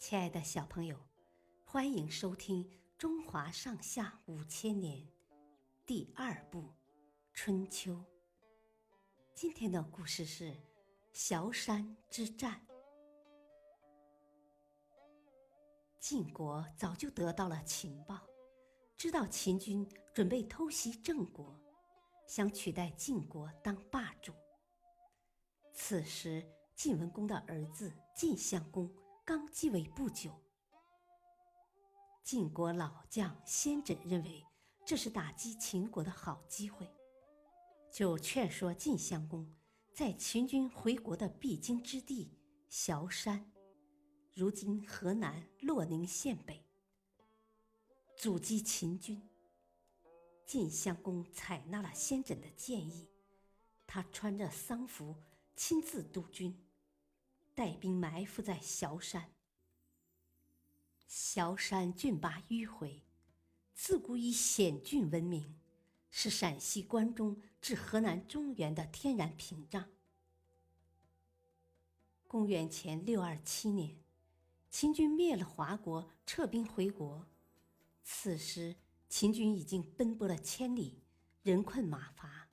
亲爱的小朋友，欢迎收听《中华上下五千年》第二部《春秋》。今天的故事是崤山之战。晋国早就得到了情报，知道秦军准备偷袭郑国，想取代晋国当霸主。此时，晋文公的儿子晋襄公。刚继位不久，晋国老将先轸认为这是打击秦国的好机会，就劝说晋襄公在秦军回国的必经之地崤山（如今河南洛宁县北）阻击秦军。晋襄公采纳了先轸的建议，他穿着丧服，亲自督军。带兵埋伏在崤山。崤山峻拔迂回，自古以险峻闻名，是陕西关中至河南中原的天然屏障。公元前六二七年，秦军灭了华国，撤兵回国。此时，秦军已经奔波了千里，人困马乏，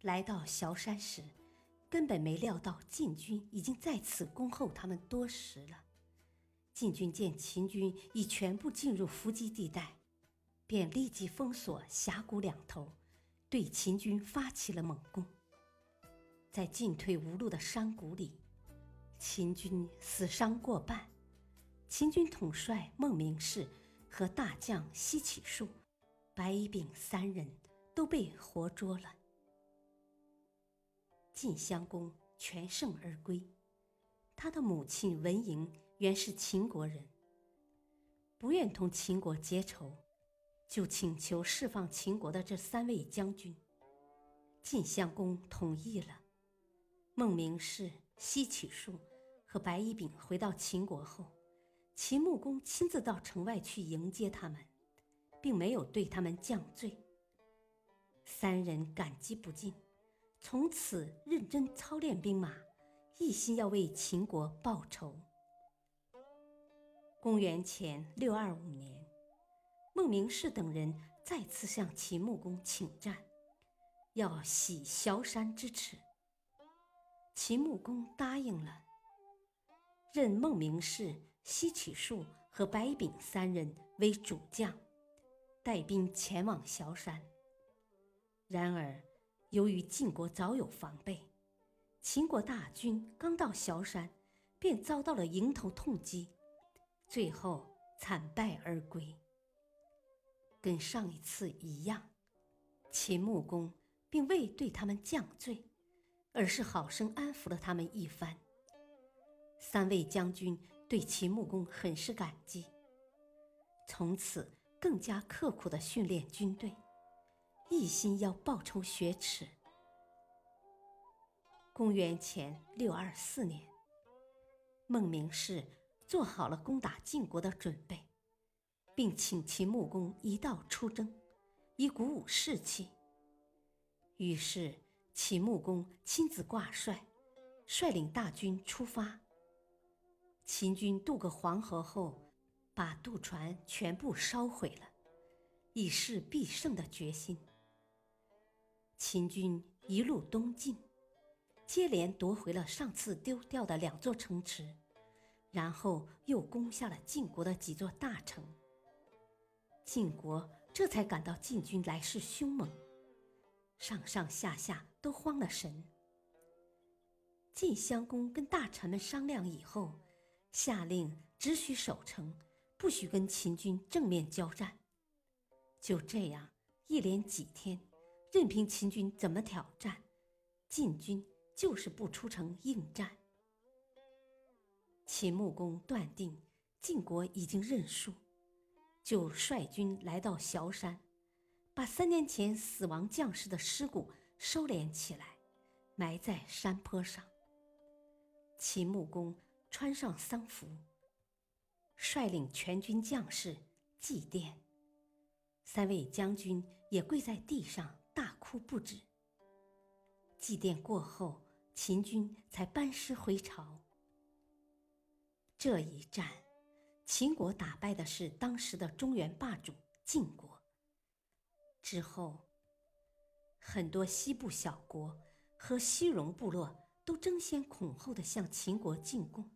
来到崤山时。根本没料到晋军已经在此恭候他们多时了。晋军见秦军已全部进入伏击地带，便立即封锁峡谷两头，对秦军发起了猛攻。在进退无路的山谷里，秦军死伤过半，秦军统帅孟明视和大将西乞术、白乙丙三人都被活捉了。晋襄公全胜而归，他的母亲文嬴原是秦国人，不愿同秦国结仇，就请求释放秦国的这三位将军。晋襄公同意了。孟明视、西乞术和白乙丙回到秦国后，秦穆公亲自到城外去迎接他们，并没有对他们降罪。三人感激不尽。从此认真操练兵马，一心要为秦国报仇。公元前六二五年，孟明视等人再次向秦穆公请战，要洗萧山之耻。秦穆公答应了，任孟明视、西乞术和白丙三人为主将，带兵前往萧山。然而。由于晋国早有防备，秦国大军刚到崤山，便遭到了迎头痛击，最后惨败而归。跟上一次一样，秦穆公并未对他们降罪，而是好生安抚了他们一番。三位将军对秦穆公很是感激，从此更加刻苦地训练军队。一心要报仇雪耻。公元前六二四年，孟明视做好了攻打晋国的准备，并请秦穆公一道出征，以鼓舞士气。于是，秦穆公亲自挂帅，率领大军出发。秦军渡过黄河后，把渡船全部烧毁了，以示必胜的决心。秦军一路东进，接连夺回了上次丢掉的两座城池，然后又攻下了晋国的几座大城。晋国这才感到晋军来势凶猛，上上下下都慌了神。晋襄公跟大臣们商量以后，下令只许守城，不许跟秦军正面交战。就这样，一连几天。任凭秦军怎么挑战，晋军就是不出城应战。秦穆公断定晋国已经认输，就率军来到崤山，把三年前死亡将士的尸骨收敛起来，埋在山坡上。秦穆公穿上丧服，率领全军将士祭奠，三位将军也跪在地上。哭不止。祭奠过后，秦军才班师回朝。这一战，秦国打败的是当时的中原霸主晋国。之后，很多西部小国和西戎部落都争先恐后的向秦国进贡，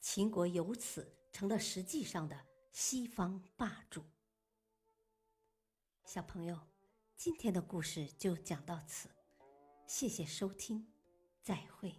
秦国由此成了实际上的西方霸主。小朋友，今天的故事就讲到此，谢谢收听，再会。